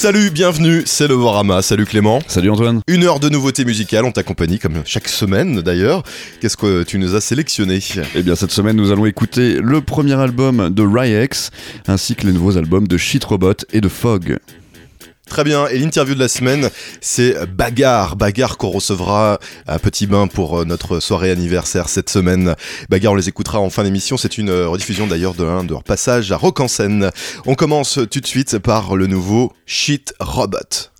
Salut, bienvenue, c'est le Warama. Salut Clément. Salut Antoine. Une heure de nouveautés musicales, on t'accompagne comme chaque semaine d'ailleurs. Qu'est-ce que tu nous as sélectionné Eh bien cette semaine nous allons écouter le premier album de Ryex ainsi que les nouveaux albums de Shit Robot et de Fog. Très bien, et l'interview de la semaine, c'est Bagarre. Bagarre qu'on recevra à Petit Bain pour euh, notre soirée anniversaire cette semaine. Bagarre, on les écoutera en fin d'émission. C'est une euh, rediffusion d'ailleurs de de leur passage à Rock en scène. On commence tout de suite par le nouveau Shit Robot.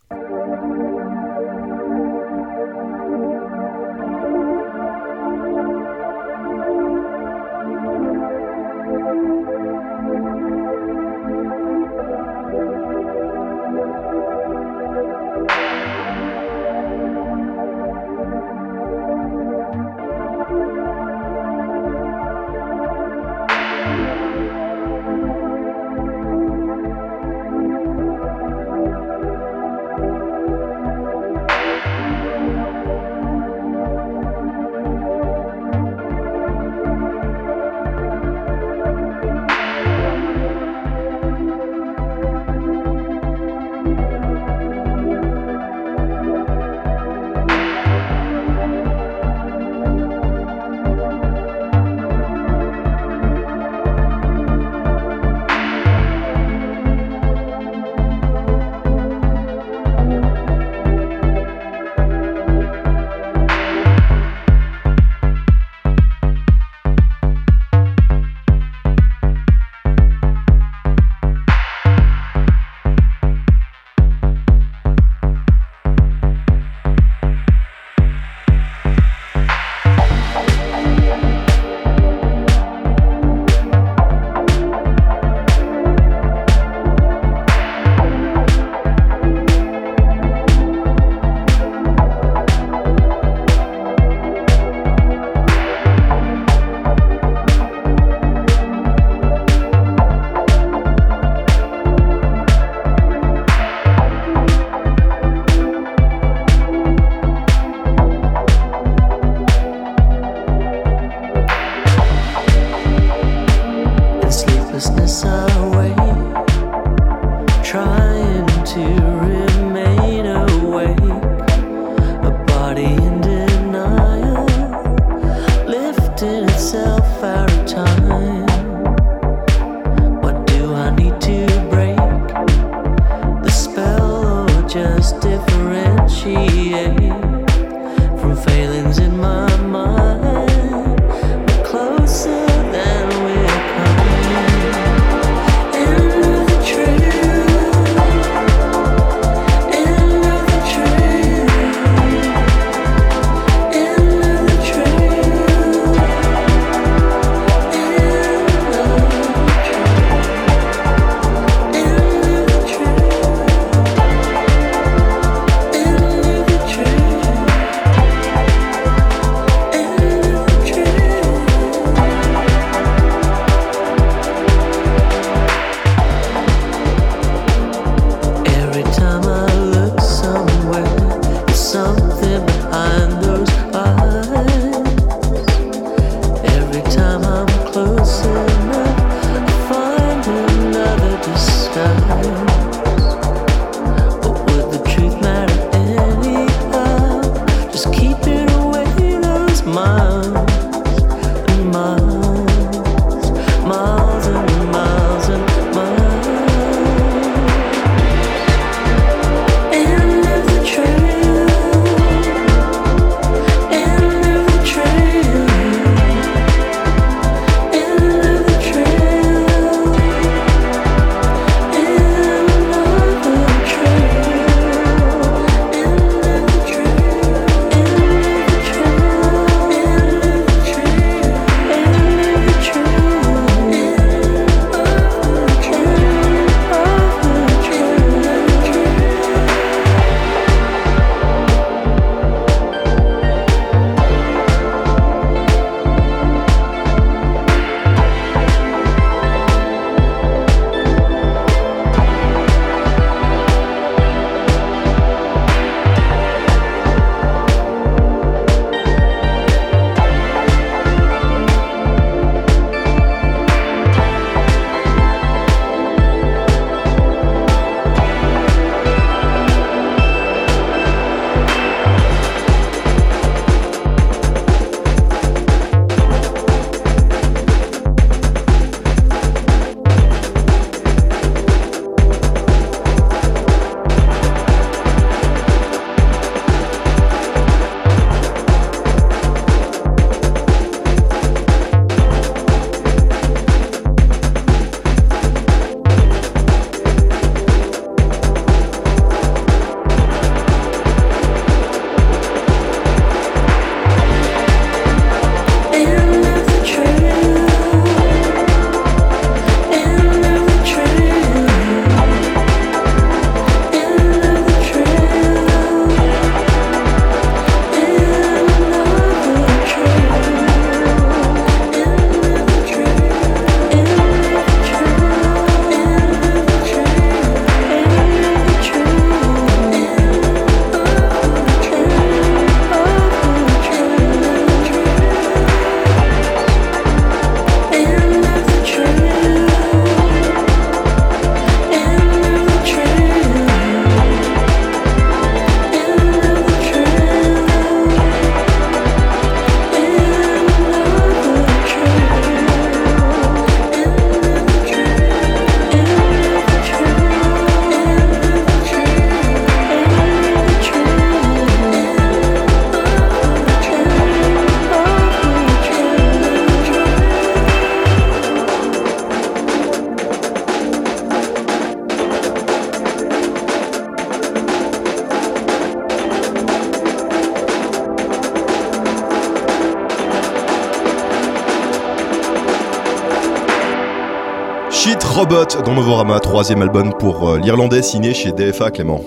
Robot dans Novorama, troisième album pour euh, l'Irlandais signé chez DFA Clément.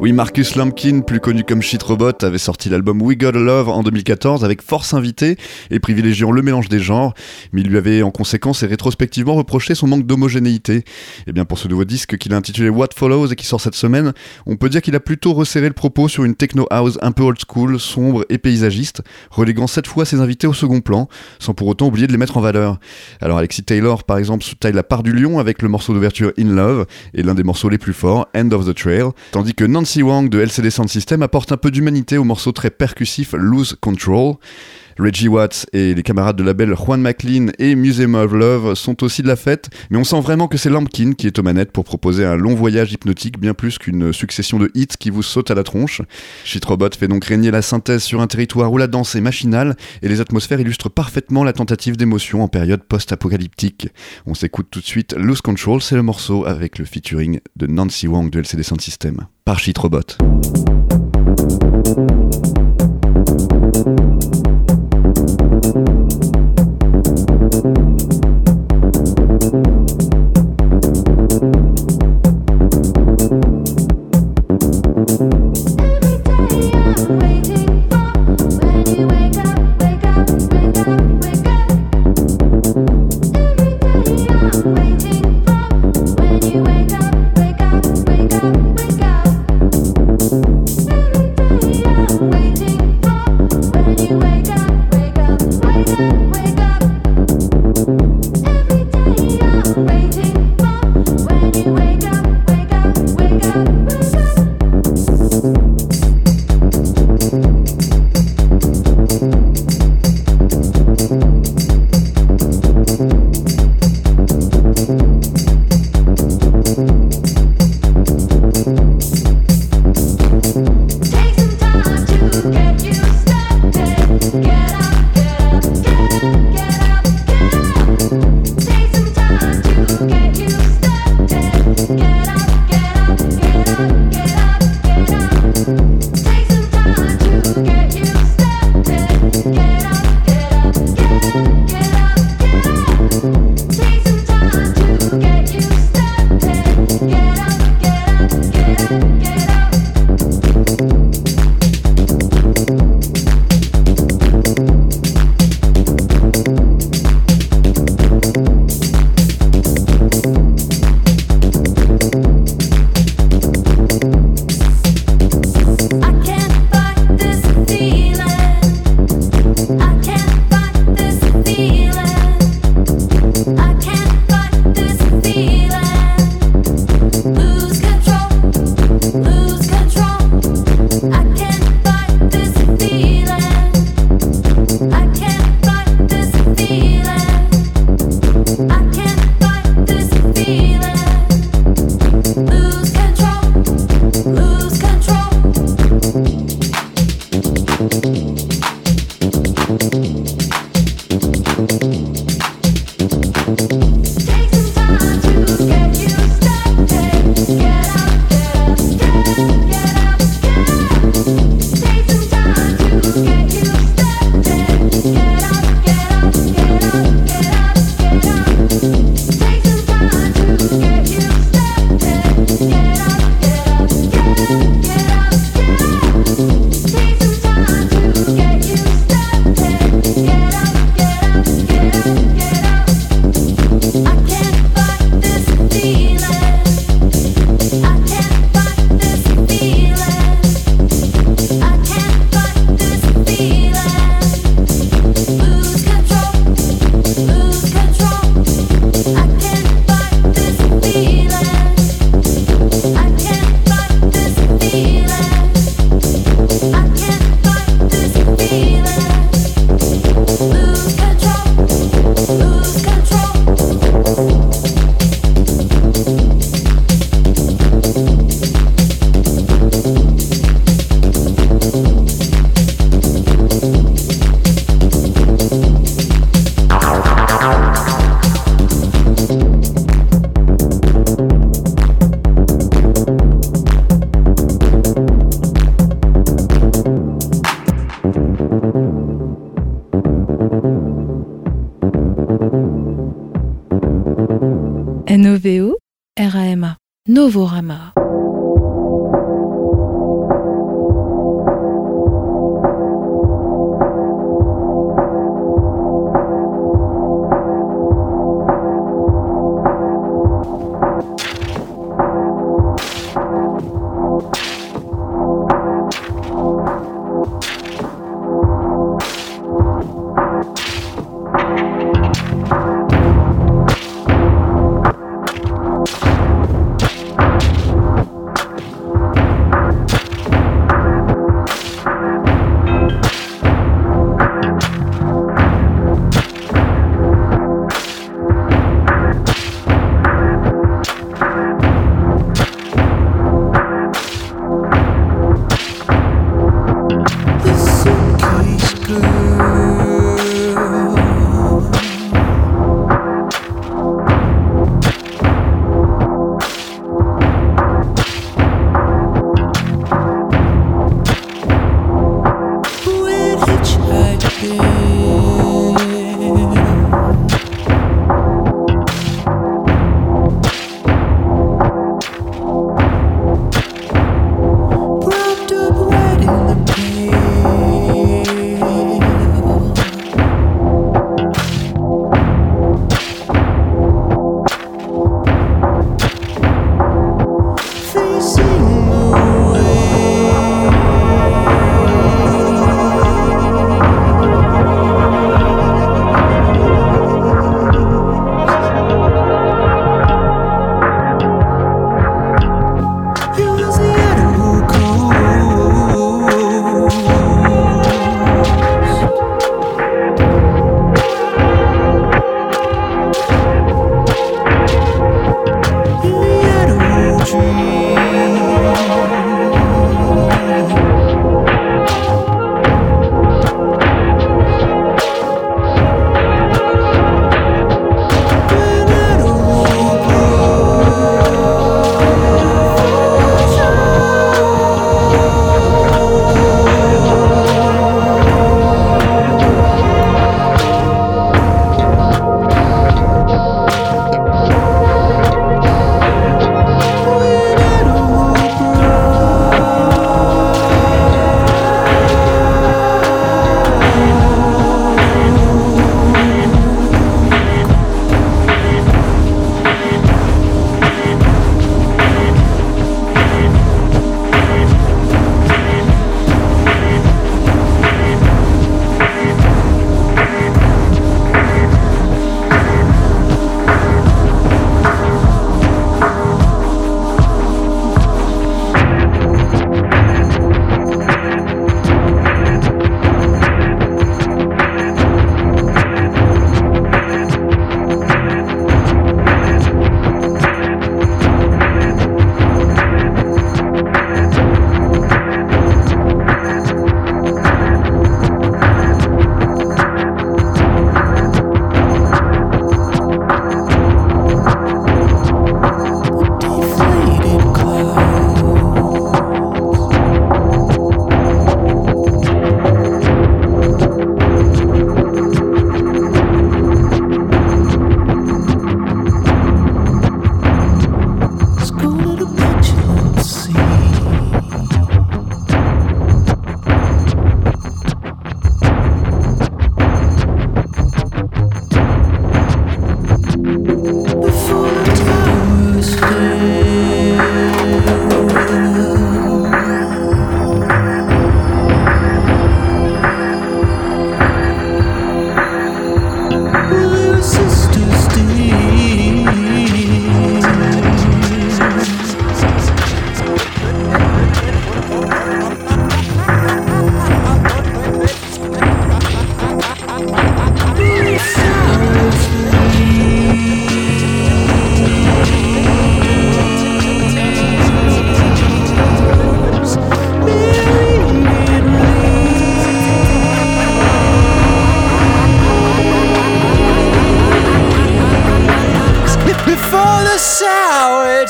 Oui, Marcus Lumpkin, plus connu comme Shit Robot, avait sorti l'album We Got Love en 2014 avec force invitée et privilégiant le mélange des genres, mais il lui avait en conséquence et rétrospectivement reproché son manque d'homogénéité. Et eh bien pour ce nouveau disque qu'il a intitulé What Follows et qui sort cette semaine, on peut dire qu'il a plutôt resserré le propos sur une techno house un peu old school, sombre et paysagiste, reléguant cette fois ses invités au second plan, sans pour autant oublier de les mettre en valeur. Alors Alexis Taylor par exemple taille la part du lion avec le morceau d'ouverture In Love et l'un des morceaux les plus forts, End of the Trail, tandis que Nancy Wang de LCD Sound System apporte un peu d'humanité au morceau très percussif Lose Control. Reggie Watts et les camarades de label Juan McLean et Museum of Love sont aussi de la fête, mais on sent vraiment que c'est Lampkin qui est aux manettes pour proposer un long voyage hypnotique bien plus qu'une succession de hits qui vous sautent à la tronche. Shit Robot fait donc régner la synthèse sur un territoire où la danse est machinale et les atmosphères illustrent parfaitement la tentative d'émotion en période post-apocalyptique. On s'écoute tout de suite Lose Control, c'est le morceau avec le featuring de Nancy Wang de LCD Sound System par Shit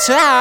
Tchau!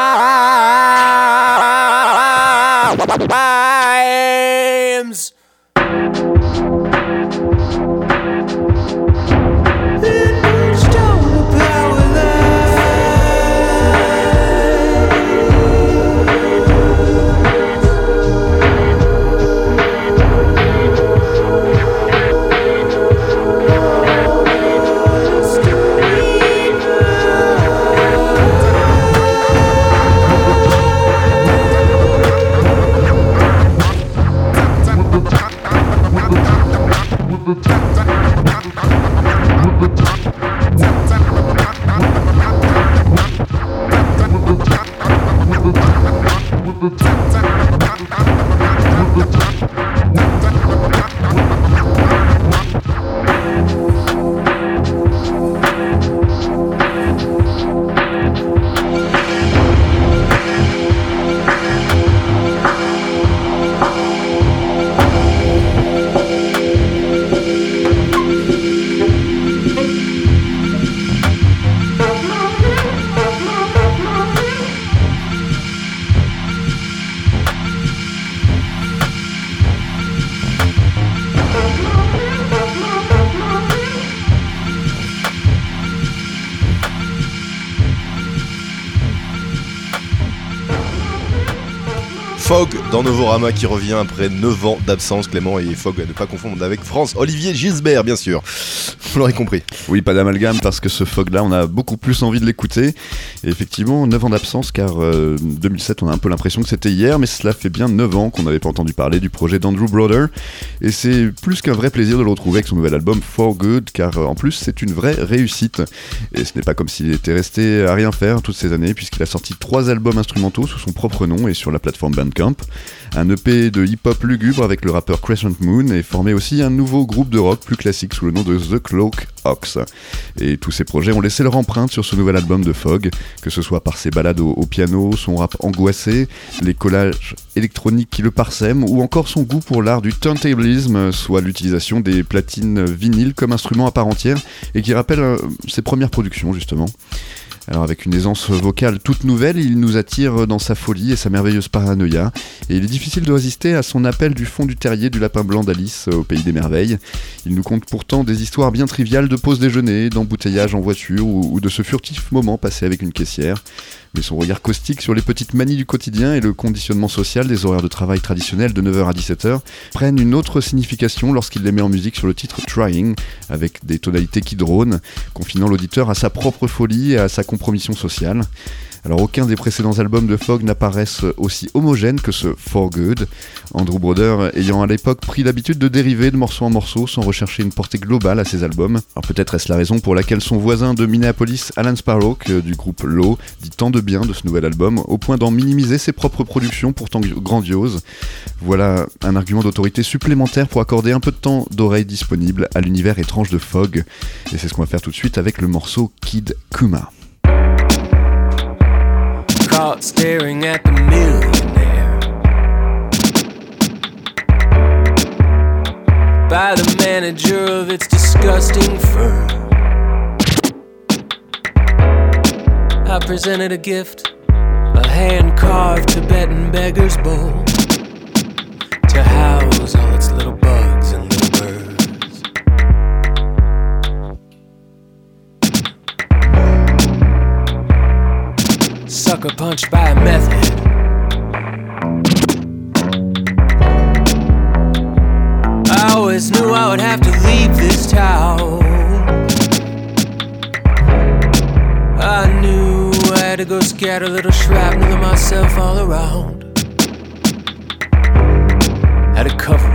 Fogg dans Novorama qui revient après 9 ans d'absence. Clément et Fogg à ne pas confondre avec France Olivier Gisbert, bien sûr. Vous l'aurez compris. Oui, pas d'amalgame parce que ce Fogg là, on a beaucoup plus envie de l'écouter. Et effectivement, 9 ans d'absence car euh, 2007, on a un peu l'impression que c'était hier, mais cela fait bien 9 ans qu'on n'avait pas entendu parler du projet d'Andrew Brother. Et c'est plus qu'un vrai plaisir de le retrouver avec son nouvel album For Good car euh, en plus, c'est une vraie réussite. Et ce n'est pas comme s'il était resté à rien faire toutes ces années puisqu'il a sorti 3 albums instrumentaux sous son propre nom et sur la plateforme Bandcamp. Un EP de hip-hop lugubre avec le rappeur Crescent Moon et formé aussi un nouveau groupe de rock plus classique sous le nom de The Cloak Ox. Et tous ces projets ont laissé leur empreinte sur ce nouvel album de Fogg, que ce soit par ses balades au, au piano, son rap angoissé, les collages électroniques qui le parsèment, ou encore son goût pour l'art du turntablisme, soit l'utilisation des platines vinyles comme instrument à part entière, et qui rappelle euh, ses premières productions justement. Alors avec une aisance vocale toute nouvelle, il nous attire dans sa folie et sa merveilleuse paranoïa, et il est difficile de résister à son appel du fond du terrier du lapin blanc d'Alice au pays des merveilles. Il nous conte pourtant des histoires bien triviales de pause déjeuner, d'embouteillage en voiture ou, ou de ce furtif moment passé avec une caissière. Mais son regard caustique sur les petites manies du quotidien et le conditionnement social des horaires de travail traditionnels de 9h à 17h prennent une autre signification lorsqu'il les met en musique sur le titre Trying, avec des tonalités qui dronent, confinant l'auditeur à sa propre folie et à sa compromission sociale. Alors aucun des précédents albums de Fogg n'apparaissent aussi homogènes que ce For Good, Andrew Brother ayant à l'époque pris l'habitude de dériver de morceau en morceau sans rechercher une portée globale à ses albums. Alors peut-être est-ce la raison pour laquelle son voisin de Minneapolis, Alan Sparrow, du groupe Low, dit tant de bien de ce nouvel album, au point d'en minimiser ses propres productions pourtant grandioses. Voilà un argument d'autorité supplémentaire pour accorder un peu de temps d'oreille disponible à l'univers étrange de Fogg. Et c'est ce qu'on va faire tout de suite avec le morceau Kid Kuma. Caught staring at the millionaire by the manager of its disgusting firm. I presented a gift, a hand carved Tibetan beggar's bowl to house all its Sucker punched by a method. I always knew I would have to leave this town. I knew I had to go scatter little shrapnel of myself all around. Had to cover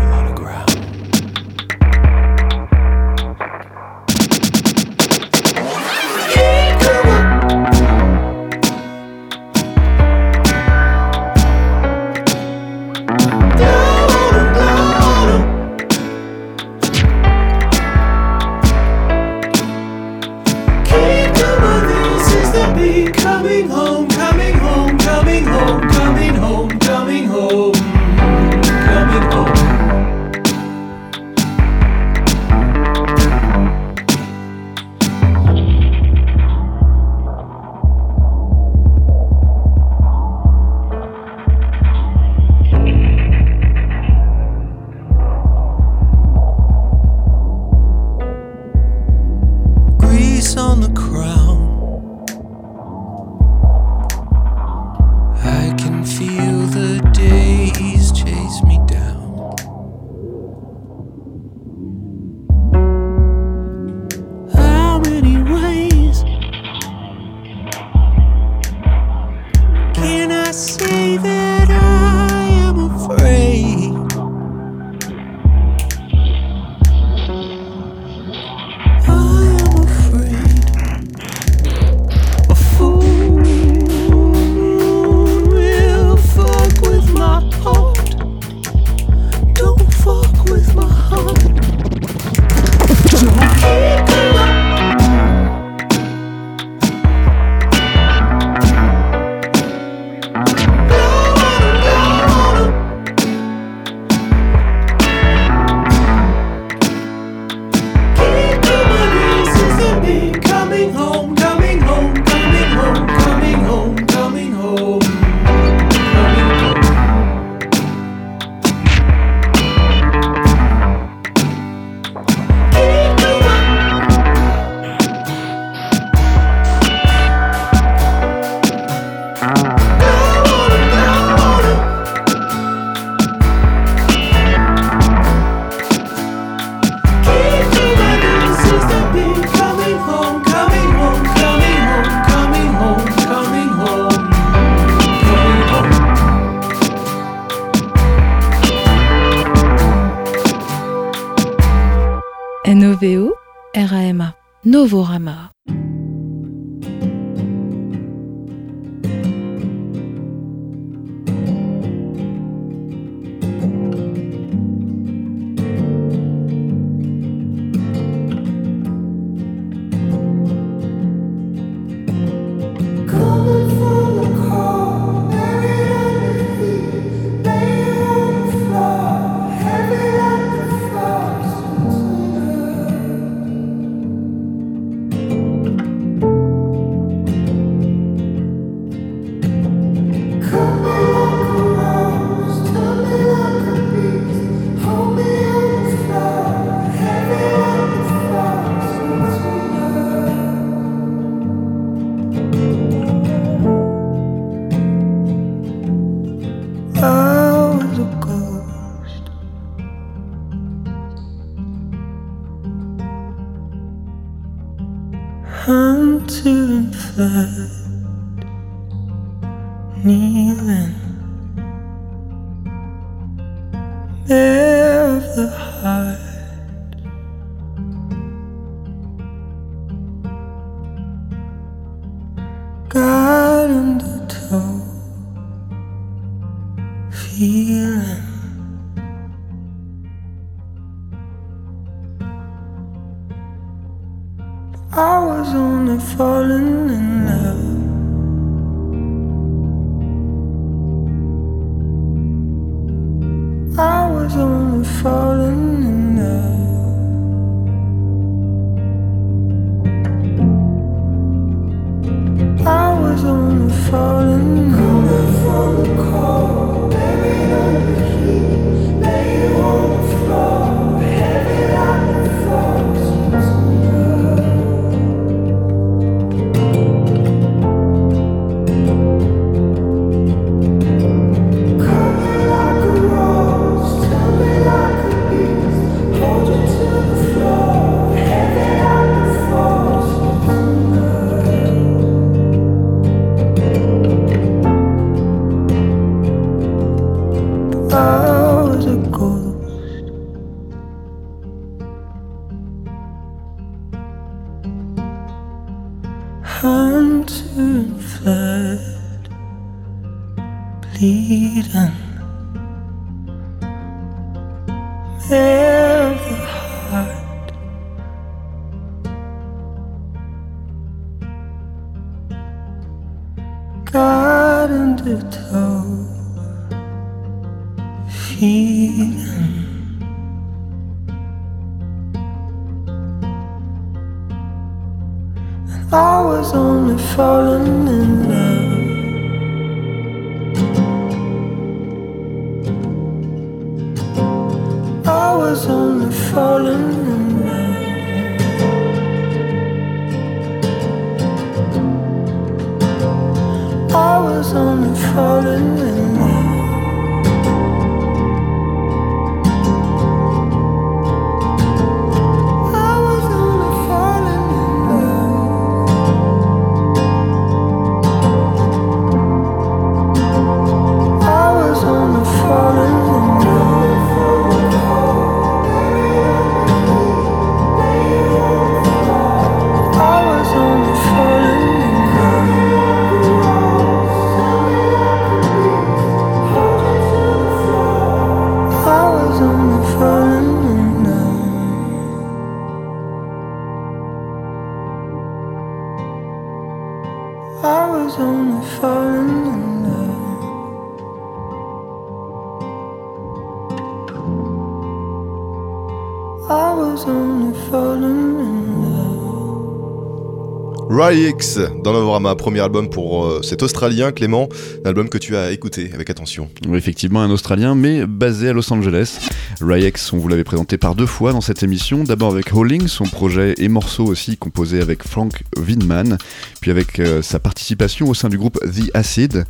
Ryx dans Novorama, premier album pour euh, cet Australien, Clément, un album que tu as écouté avec attention. Oui, effectivement, un Australien, mais basé à Los Angeles. Ryx, on vous l'avait présenté par deux fois dans cette émission. D'abord avec Howling, son projet et morceau aussi composé avec Frank Winman, puis avec euh, sa participation au sein du groupe The Acid.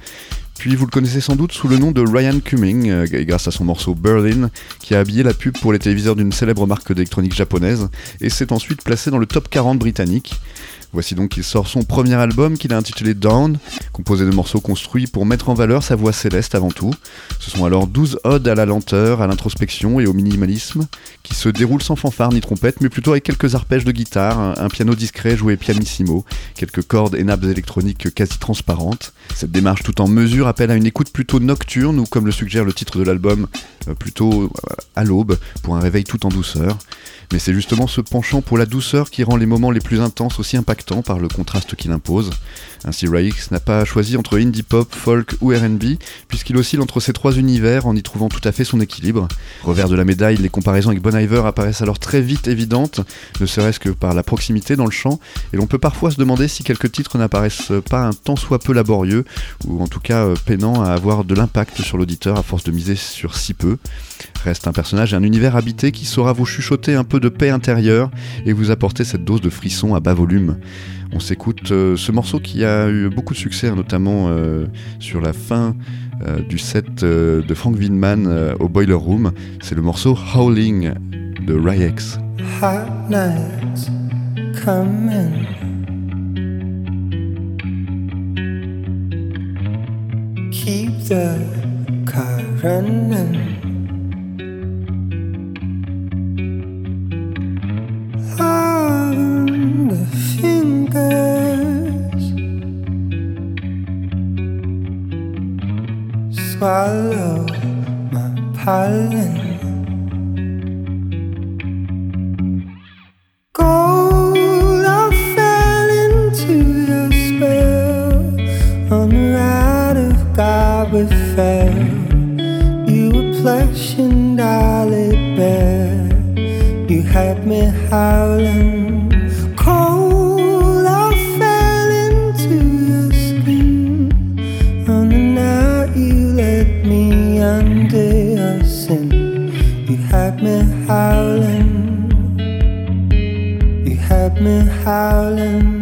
Puis vous le connaissez sans doute sous le nom de Ryan Cumming, euh, grâce à son morceau Berlin, qui a habillé la pub pour les téléviseurs d'une célèbre marque d'électronique japonaise, et s'est ensuite placé dans le top 40 britannique. Voici donc qu'il sort son premier album qu'il a intitulé Down, composé de morceaux construits pour mettre en valeur sa voix céleste avant tout. Ce sont alors 12 odes à la lenteur, à l'introspection et au minimalisme, qui se déroulent sans fanfare ni trompette, mais plutôt avec quelques arpèges de guitare, un, piano discret joué pianissimo, quelques cordes et nappes électroniques quasi transparentes. Cette démarche tout en mesure appelle à une écoute plutôt nocturne, ou comme le suggère le titre de l'album, plutôt euh, à l'aube, pour un réveil tout en douceur. Mais c'est justement ce penchant pour la douceur qui rend les moments les plus intenses aussi impactants par le contraste qu'il impose. Ainsi, Raix n'a pas choisi entre indie pop, folk ou RB, puisqu'il oscille entre ces trois univers en y trouvant tout à fait son équilibre. Revers de la médaille, les comparaisons avec Bon Iver apparaissent alors très vite évidentes, ne serait-ce que par la proximité dans le chant, et l'on peut parfois se demander si quelques titres n'apparaissent pas un tant soit peu laborieux, ou en tout cas euh, peinant à avoir de l'impact sur l'auditeur à force de miser sur si peu. Reste un personnage et un univers habité qui saura vous chuchoter un peu de paix intérieure et vous apporter cette dose de frisson à bas volume. On s'écoute euh, ce morceau qui a eu beaucoup de succès, notamment euh, sur la fin euh, du set de Frank Winman euh, au Boiler Room. C'est le morceau Howling de Ryex. Keep the car fingers swallow my pollen. Fair. You were plush and I lay bare. You had me howling. Me howling. You had me howling.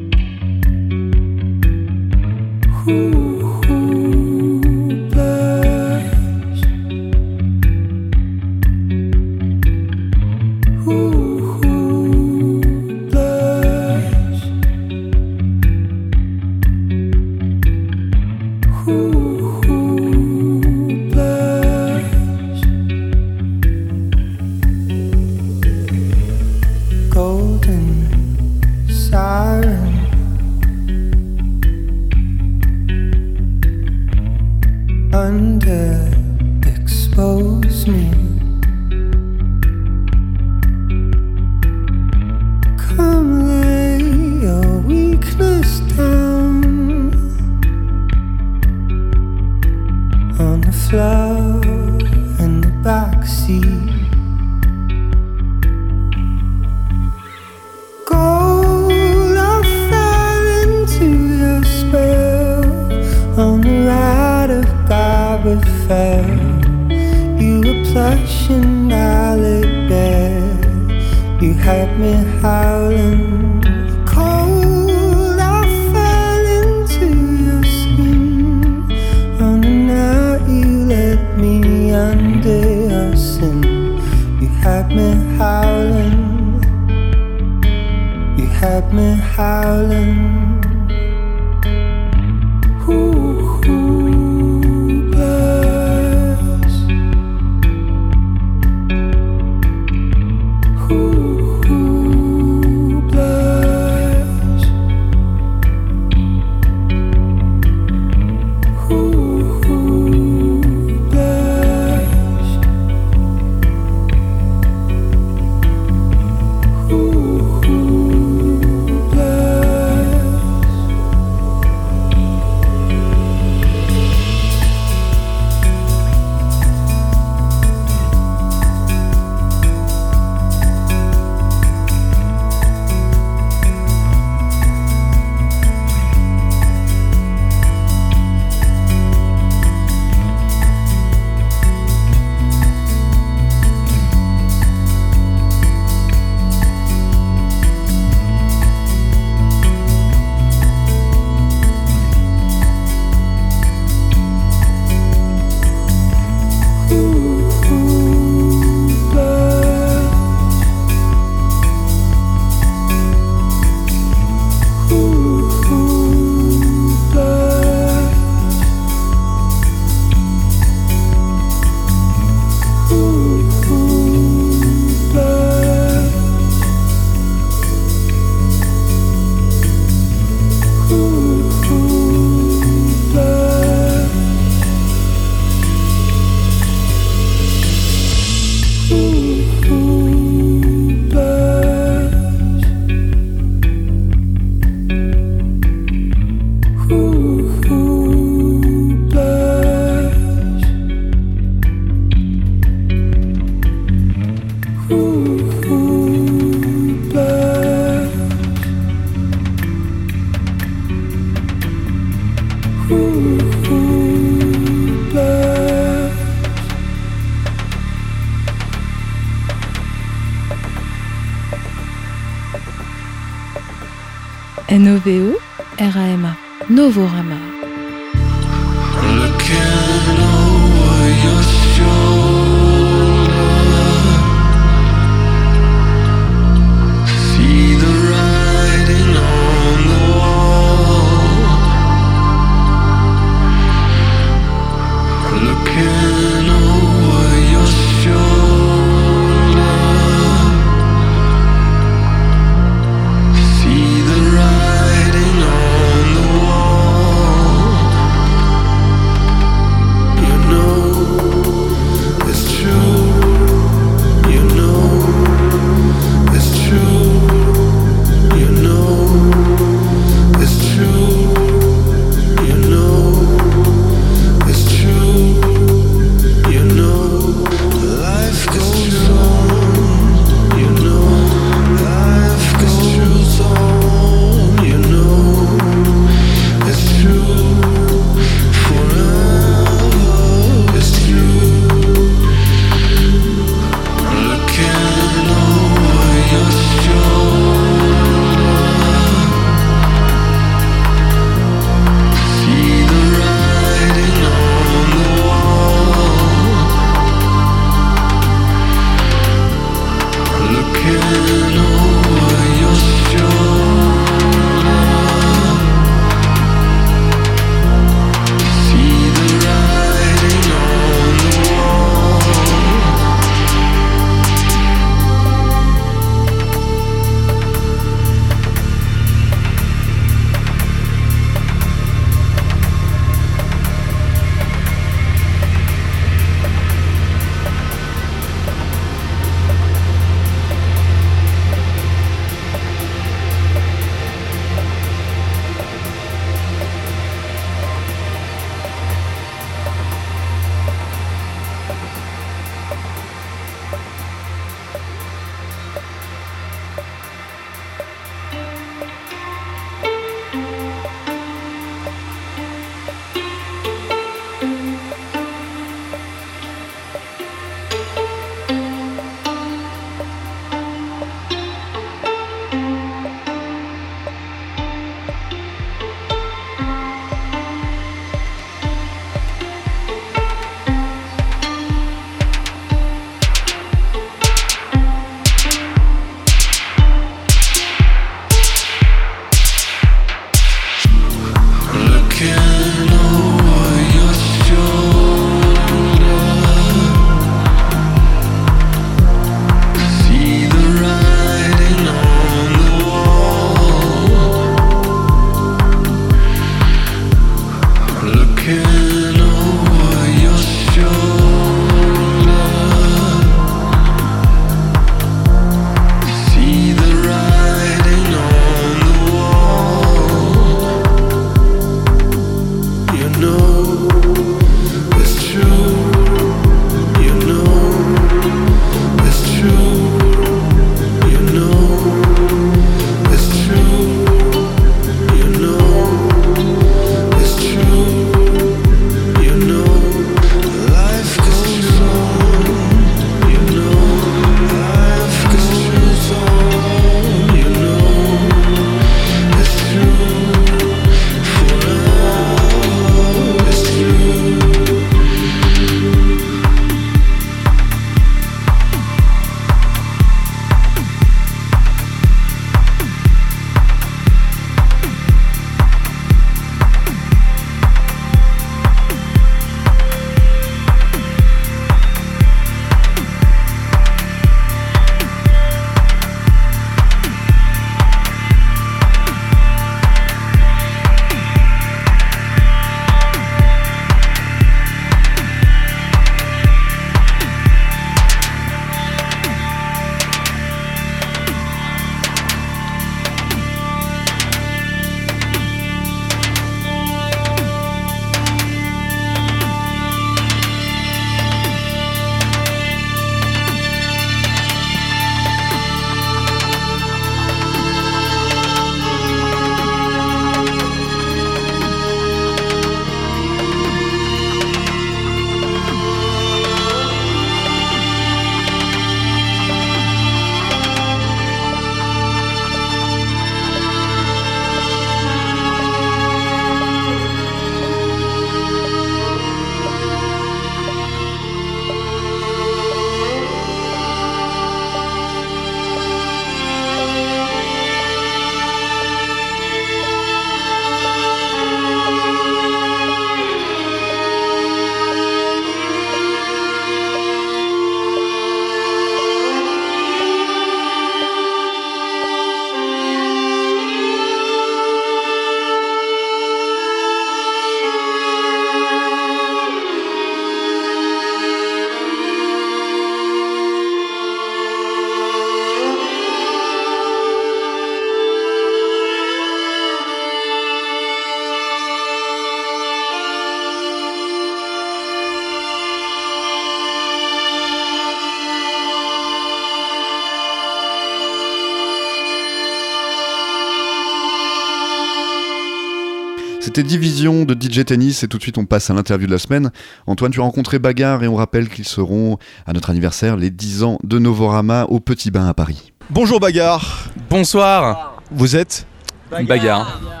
C'était Division de DJ Tennis et tout de suite on passe à l'interview de la semaine. Antoine, tu as rencontré Bagarre et on rappelle qu'ils seront à notre anniversaire les 10 ans de Novorama au Petit Bain à Paris. Bonjour Bagarre, Bonsoir, vous êtes bagarre.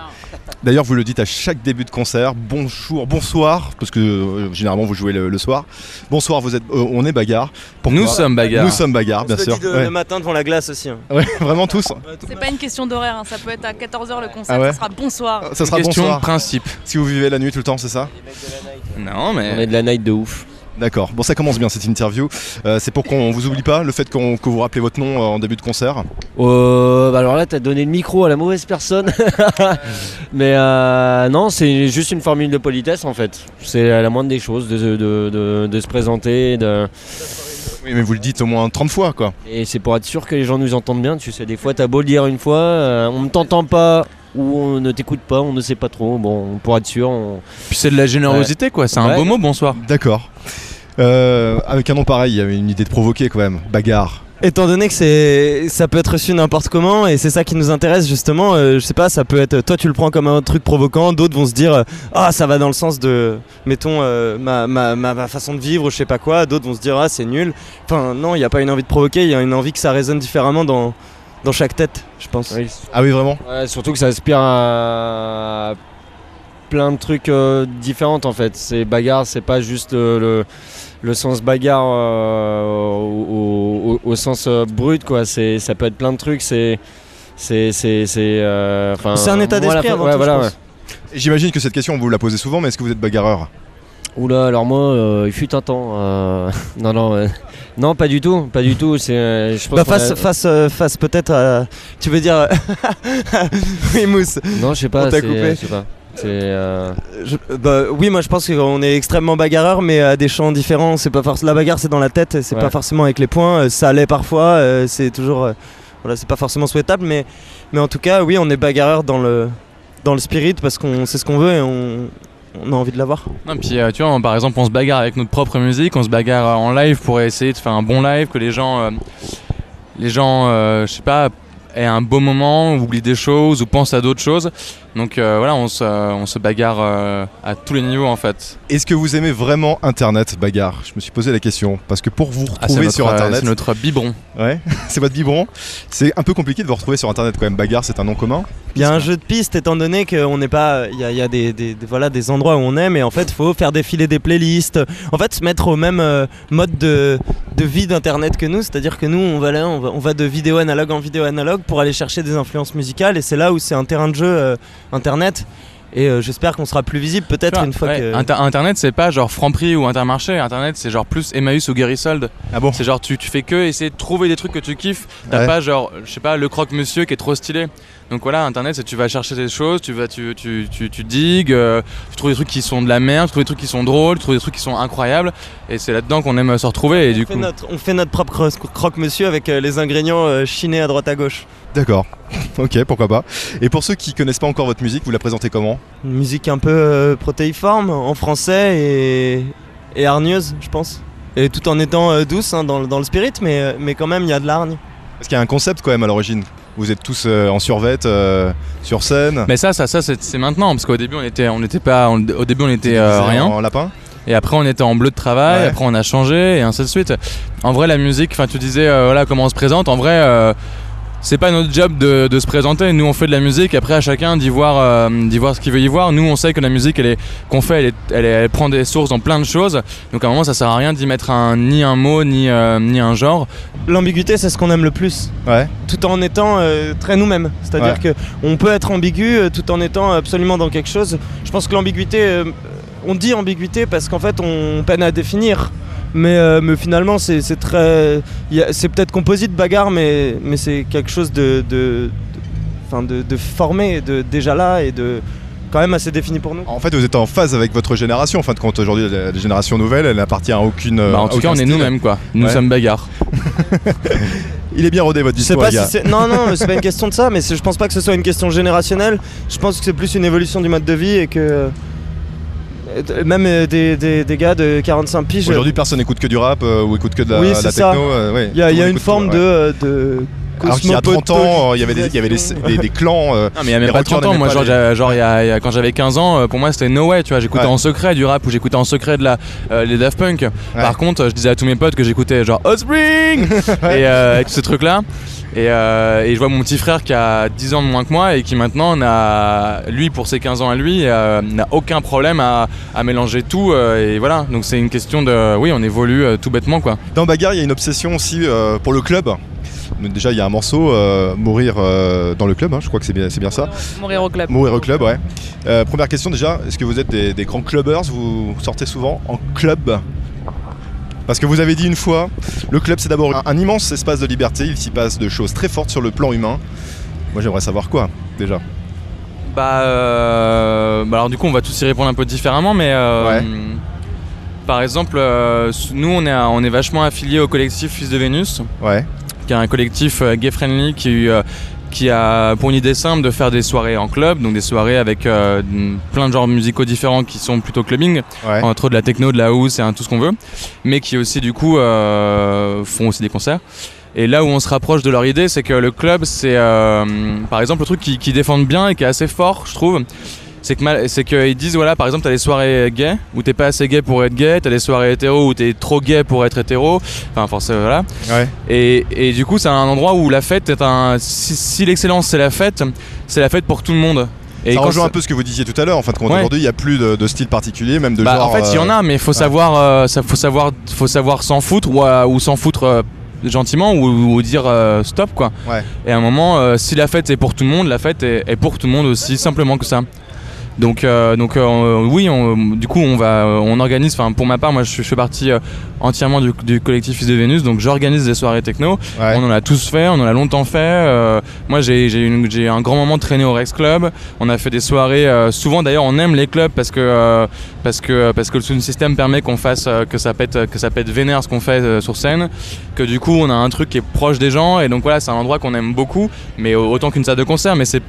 D'ailleurs, vous le dites à chaque début de concert. Bonjour, bonsoir, parce que euh, généralement vous jouez le, le soir. Bonsoir, vous êtes, euh, on est bagarre. Pourquoi Nous sommes bagarre. Nous sommes bagarre, bien On se sûr. le dit de- Ouais. le matin devant la glace aussi. hein. Ouais, vraiment tous. C'est pas une question d'horaire, hein, ça peut être à 14h le concert, Ah ouais ça sera bonsoir. Ça sera Question bonsoir. de principe. Si vous vivez la nuit tout le temps, c'est ça? Non, On mais est de la night de ouf. D'accord. Bon, ça commence bien cette interview. Euh, c'est pour qu'on vous oublie pas le fait qu'on- que vous rappelez votre nom euh, en début de concert. Euh, bah alors là, t'as donné le micro à la mauvaise personne. Mais euh, non, c'est juste une formule de politesse en fait. C'est la moindre des choses de, de- de- de se présenter. de- Oui, mais vous le dites au moins 30 fois, quoi. Et c'est pour être sûr que les gens nous entendent bien. Tu sais, des fois, t'as beau le dire une fois, euh, on ne t'entend pas ou on ne t'écoute pas, on ne sait pas trop. Bon, pour être sûr, on... puis c'est de la générosité quoi, c'est un Ouais. beau mot, bonsoir. D'accord. Euh, avec un nom pareil, il y avait une idée de provoquer quand même. Bagarre. Étant donné que c'est, ça peut être reçu n'importe comment et c'est ça qui nous intéresse justement, euh, je sais pas, ça peut être, toi tu le prends comme un truc provoquant, d'autres vont se dire, euh, ah ça va dans le sens de, mettons, euh, ma, ma, ma, ma façon de vivre, je sais pas quoi, d'autres vont se dire, ah c'est nul. Enfin non, il n'y a pas une envie de provoquer, il y a une envie que ça résonne différemment dans, dans chaque tête, je pense. Oui, Ah oui, vraiment? Ouais, surtout que ça aspire à plein de trucs euh, différents en fait. C'est bagarre, c'est pas juste le, le, le sens bagarre euh, au, au- au sens euh, brut quoi. C'est ça peut être plein de trucs. C'est c'est c'est c'est euh, un état d'esprit avant ouais, tout, voilà, je ouais. pense. Et J'imagine que cette question, vous la posez souvent, mais est-ce que vous êtes bagarreur? Oula, alors moi, euh, il fut un temps. euh, non, non, euh, non, pas du tout, pas du tout. C'est, euh, je pense Bah face, a- face, euh, face peut-être, à- tu veux dire, oui Mousse. Non, je sais on pas. t'a c'est- coupé. Je sais pas. C'est. euh, Je- bah, oui, moi je pense qu'on est extrêmement bagarreur, mais à des champs différents. C'est pas forcément la bagarre, c'est dans la tête, c'est Ouais. pas forcément avec les poings. Euh, Ça l'est parfois, euh, c'est toujours, euh, voilà, c'est pas forcément souhaitable, mais, mais en tout cas, oui, on est bagarreur dans le, dans le spirit parce qu'on sait ce qu'on veut et on, on a envie de l'avoir. Non, puis euh, tu vois, on- par exemple, on se bagarre avec notre propre musique, on se bagarre en live pour essayer de faire un bon live, que les gens, euh, les gens, euh, je sais pas, aient un beau moment, oublient des choses ou pensent à d'autres choses. Donc euh, voilà, on se, on se bagarre euh, à tous les niveaux en fait. Est-ce que vous aimez vraiment Internet, bagarre? Je me suis posé la question. Parce que pour vous Ah, retrouver notre, sur euh, Internet, c'est notre biberon. ouais, c'est votre biberon, c'est un peu compliqué de vous retrouver sur Internet quand même. Bagarre, c'est un nom commun Il y a un jeu de piste étant donné qu'on n'est pas. Il y a, il y a des, des- des- voilà, des endroits où on est, mais en fait, il faut faire défiler des playlists. En fait, se mettre au même euh, mode de, de vie d'Internet que nous. C'est-à-dire que nous, on va, là, on, va, on va de vidéo analogue en vidéo analogue pour aller chercher des influences musicales. Et c'est là où c'est un terrain de jeu euh, Internet. Et euh, j'espère qu'on sera plus visible peut-être une fois ouais, que. Inter- Internet, c'est pas genre Franprix ou Intermarché. Internet, c'est genre plus Emmaüs ou Guérisold. Ah bon C'est genre tu, tu fais que essayer de trouver des trucs que tu kiffes. T'as Ouais. pas genre, je sais pas, le croque-monsieur qui est trop stylé. Donc voilà, Internet, c'est tu vas chercher des choses, tu vas, tu, tu, tu, tu digues, euh, tu trouves des trucs qui sont de la merde, tu trouves des trucs qui sont drôles, tu trouves des trucs qui sont incroyables. Et c'est là-dedans qu'on aime se retrouver. Et on, du fait coup, notre, on fait notre propre cro- croque-monsieur avec euh, les ingrédients euh, chinés à droite à gauche. D'accord. ok, pourquoi pas. Et pour ceux qui connaissent pas encore votre musique, vous la présentez comment? Une musique un peu euh, protéiforme en français et, et hargneuse, je pense. Et tout en étant euh, douce hein, dans, le- dans le spirit, mais, mais quand même, il y a de l'hargne. Parce qu'il y a un concept quand même à l'origine. Vous êtes tous euh, en survette, euh, sur scène. mais ça, ça, ça, c'est maintenant parce qu'au début, on était, on n'était pas, on- au début, on était euh, rien. En lapin Et après, on était en bleu de travail. Ouais. Après, on a changé et ainsi de suite. En vrai, la musique, enfin, tu disais, voilà, comment on se présente. En vrai, c'est pas notre job de, de se présenter. Nous, on fait de la musique. Après, à chacun d'y voir, euh, d'y voir ce qu'il veut y voir. Nous, on sait que la musique, elle est qu'on fait, elle, est- elle, est- elle prend des sources dans plein de choses. Donc, à un moment, ça sert à rien d'y mettre un, ni un mot, ni, euh, ni un genre. L'ambiguïté, c'est ce qu'on aime le plus, Ouais. tout en étant euh, très nous-mêmes. C'est-à-dire que on peut être ambigu euh, tout en étant absolument dans quelque chose. Je pense que l'ambiguïté, euh, on dit ambiguïté parce qu'en fait, on peine à définir. Mais, euh, mais finalement, c'est c'est très. C'est peut-être composite bagarre, mais, mais c'est quelque chose de, de, de- enfin, de, de formé, de déjà là et de quand même assez défini pour nous. En fait, vous êtes en phase avec votre génération. En fin de compte, aujourd'hui, la, la génération nouvelle, elle n'appartient à aucune. Bah, en tout cas, on est nous-mêmes, quoi. Nous Ouais. sommes bagarres. Il est bien rodé votre discours, pas si. Non, non, mais c'est pas une question de ça, mais c'est- je pense pas que ce soit une question générationnelle. Je pense que c'est plus une évolution du mode de vie et que. Euh, Même euh, des, des- des gars de 45 piges. Aujourd'hui, personne n'écoute que du rap euh, ou écoute que de la, Oui, la techno. ça. euh, ouais, Il y a, y une forme tout, de, ouais. euh, de Alors qu'il y a 30 ans, euh, il y avait des, il y avait des, des- des clans. euh, Non mais il y a même pas rockers 30 ans, moi genre, les- genre il y a- il y a- quand j'avais 15 ans, euh, pour moi c'était no way, tu vois, j'écoutais Ouais. en secret du rap ou j'écoutais en secret de la, euh, les Daft Punk. Par contre, euh, je disais à tous mes potes que j'écoutais genre Hot Spring et, euh, et tous ces trucs là. Et, euh, et je vois mon petit frère qui a 10 ans de moins que moi et qui maintenant n'a, lui pour ses 15 ans à lui, euh, n'a aucun problème à, à mélanger tout euh, et voilà. Donc c'est une question de, oui, on évolue euh, tout bêtement quoi. Dans Bagarre, il y a une obsession aussi euh, pour le club. Mais Déjà, il y a un morceau, euh, Mourir euh, dans le club, hein, je crois que c'est bien, c'est bien ça. Mourir au club. Mourir au club, ouais. Euh, première question déjà, est-ce que vous êtes des, des grands clubbers? Vous sortez souvent en club? Parce que vous avez dit une fois, le club c'est d'abord un, un immense espace de liberté, il s'y passe de choses très fortes sur le plan humain. Moi j'aimerais savoir quoi déjà. Bah, euh, bah alors du coup on va tous y répondre un peu différemment mais euh, Ouais. par exemple euh, nous on est, on est vachement affilié au collectif Fils de Vénus Ouais. qui est un collectif gay friendly qui, qui a pour une idée simple de faire des soirées en club donc des soirées avec euh, plein de genres musicaux différents qui sont plutôt clubbing Ouais. entre de la techno de la house et tout ce qu'on veut mais qui aussi du coup euh, font aussi des concerts et là où on se rapproche de leur idée, c'est que le club, c'est euh, par exemple le truc qu'ils qui défendent bien et qui est assez fort, je trouve. C'est que mal- c'est qu'ils disent voilà par exemple t'as des soirées gays où t'es pas assez gay pour être gay, t'as des soirées hétéro où t'es trop gay pour être hétéro, enfin forcément voilà. Ouais. Et, et du coup c'est un endroit où la fête est un si, si l'excellence c'est la fête, c'est la fête pour tout le monde. Et ça rejoint un peu ce que vous disiez tout à l'heure. En fin de compte, Ouais. aujourd'hui, il n'y a plus de, de style particulier, même de bah, genre. en fait, il y en euh, a, mais il faut savoir, euh, ça, faut savoir, faut savoir s'en foutre ou, euh, ou s'en foutre euh, gentiment ou, ou dire stop quoi. Ouais. Et à un moment, si la fête est pour tout le monde, la fête est, est pour tout le monde aussi simplement que ça. Donc, euh, donc euh, oui, on- du coup, on va, on organise. Enfin, pour ma part, moi, je, je fais partie euh, entièrement du, du collectif Fils de Vénus, donc j'organise des soirées techno. Ouais. On en a tous fait, on en a longtemps fait. moi, j'ai un grand moment de traîner au Rex Club. On a fait des soirées. souvent, d'ailleurs, on aime les clubs parce que parce que parce que le sound system permet qu'on fasse que ça pète que ça pète vénère ce qu'on fait sur scène. Que du coup, on a un truc qui est proche des gens et donc voilà, c'est un endroit qu'on aime beaucoup, mais autant qu'une salle de concert. Mais c'est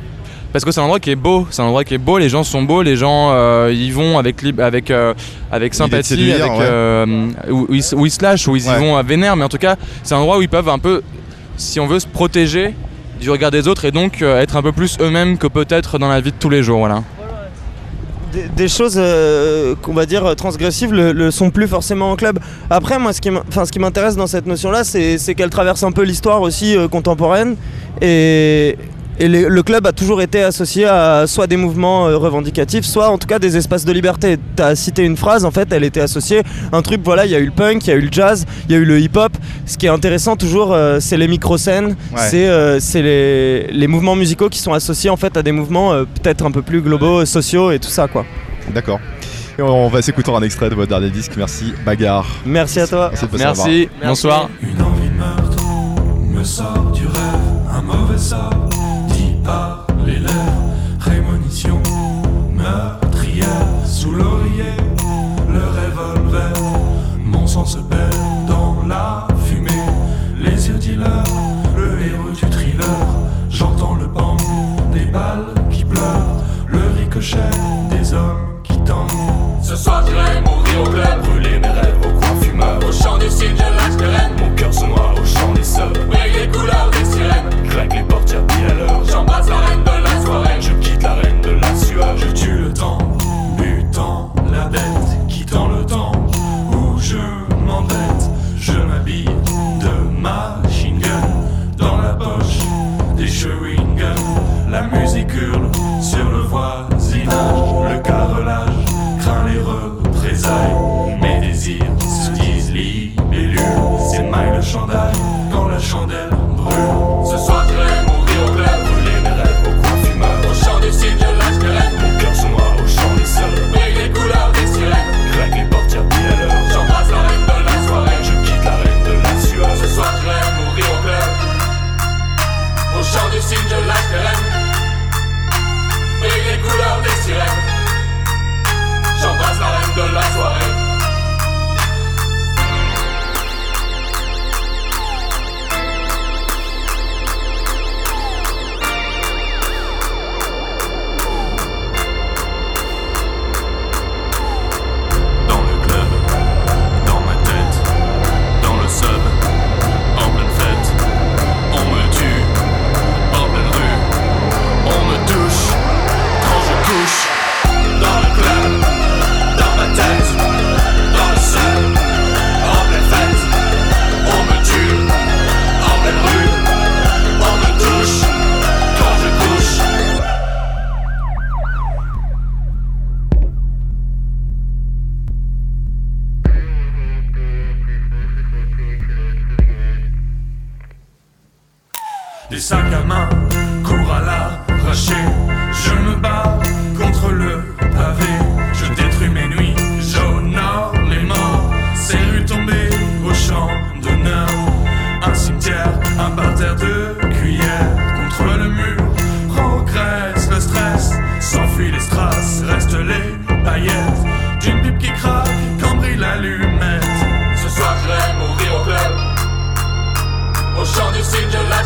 parce que c'est un endroit qui est beau, c'est un endroit qui est beau, les gens sont beaux, les gens euh, y vont avec avec euh, avec sympathie, séduire, avec ouais. euh, où, où ils, s- où ils se lâchent, où ils Ouais. y vont à vénère, mais en tout cas, c'est un endroit où ils peuvent un peu, si on veut, se protéger du regard des autres et donc euh, être un peu plus eux-mêmes que peut-être dans la vie de tous les jours, voilà. des, des choses euh, qu'on va dire transgressives le, le sont plus forcément en club. Après, moi, ce qui m'in- enfin, ce qui m'intéresse dans cette notion-là, c'est c'est qu'elle traverse un peu l'histoire aussi euh, contemporaine. Et, et les- le club a toujours été associé à soit des mouvements euh, revendicatifs, soit en tout cas des espaces de liberté. Tu as cité une phrase, en fait, elle était associée à un truc, voilà, il y a eu le punk, il y a eu le jazz, il y a eu le hip-hop. Ce qui est intéressant toujours, euh, c'est les micro-scènes, Ouais. c'est euh, les, les mouvements musicaux qui sont associés en fait à des mouvements euh, peut-être un peu plus globaux, sociaux et tout ça, quoi. D'accord. Et on va s'écouter un extrait de votre dernier disque. Merci, Bagarre. Merci à toi. Merci bonsoir. Une envie de meurtre me sort du rêve, un mauvais sort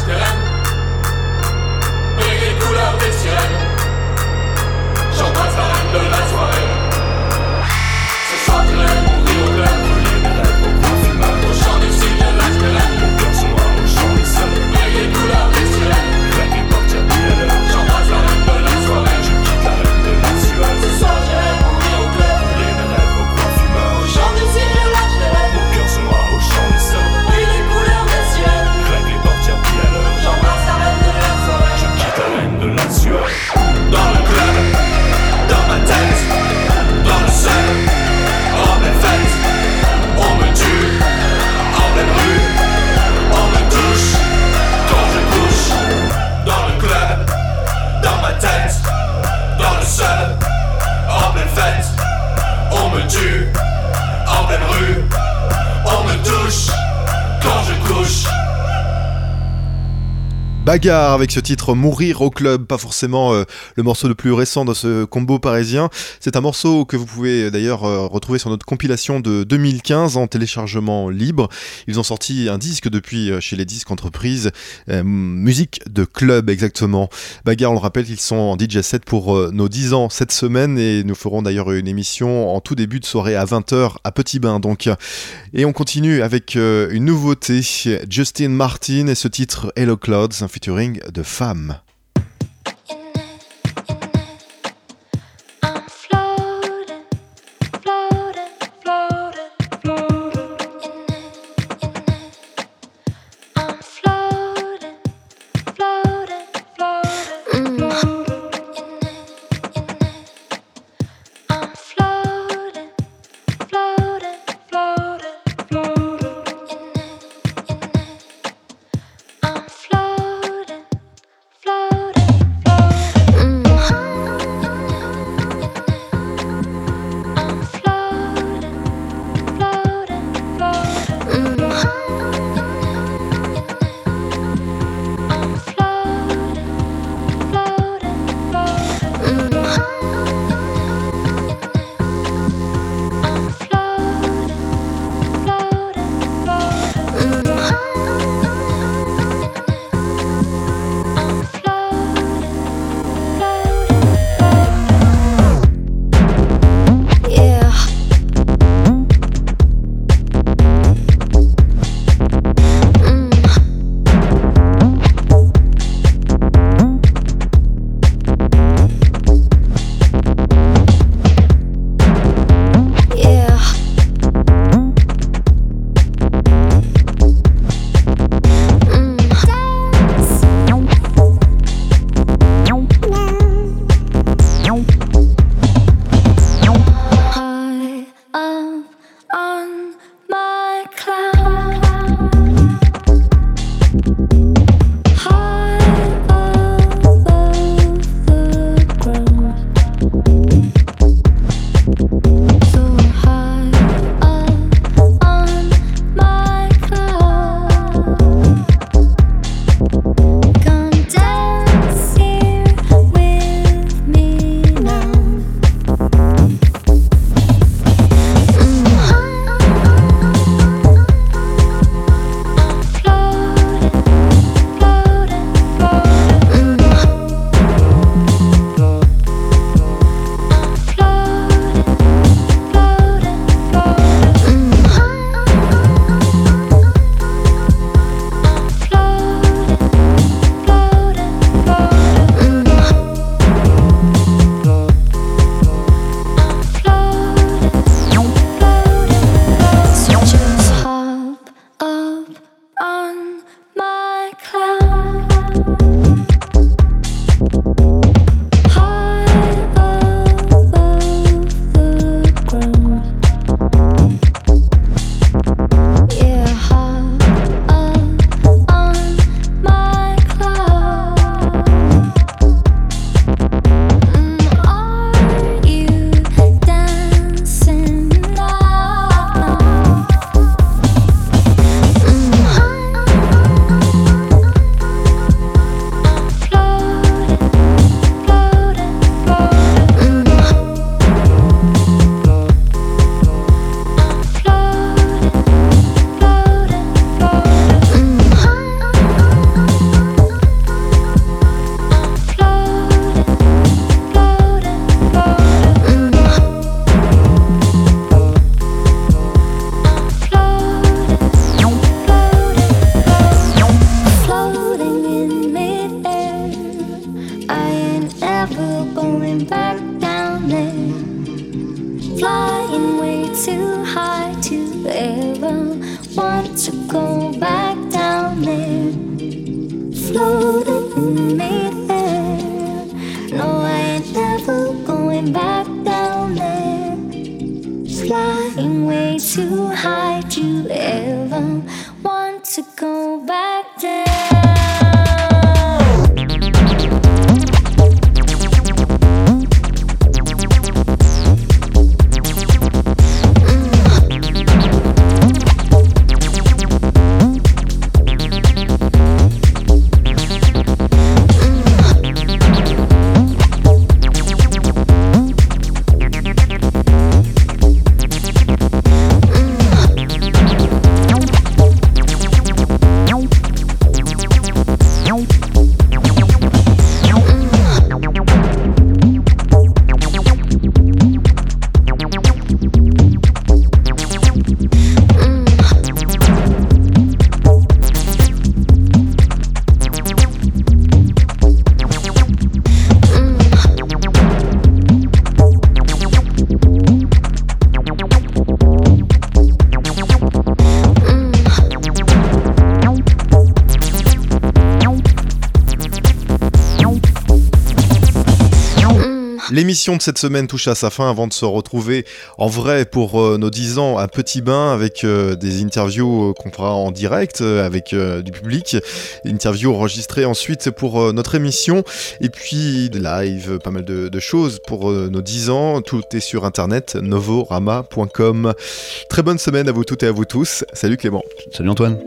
Yeah. Agar avec ce titre Mourir au club, pas forcément euh, le morceau le plus récent dans ce combo parisien. C'est un morceau que vous pouvez euh, d'ailleurs euh, retrouver sur notre compilation de 2015 en téléchargement libre. Ils ont sorti un disque depuis chez les disques entreprises, musique de club exactement. Bagar, on le rappelle, ils sont en DJ set pour nos 10 ans cette semaine et nous ferons d'ailleurs une émission en tout début de soirée à 20h à Petit Bain donc. Et on continue avec une nouveauté, Justin Martin et ce titre Hello Clouds, un futur de femmes. L'émission de cette semaine touche à sa fin avant de se retrouver en vrai pour euh, nos 10 ans à Petit Bain avec euh, des interviews euh, qu'on fera en direct avec du public, interviews enregistrées ensuite pour notre émission et puis live, pas mal de, de choses pour nos 10 ans. Tout est sur internet novorama.com. Très bonne semaine à vous toutes et à vous tous. Salut Clément. Salut Antoine.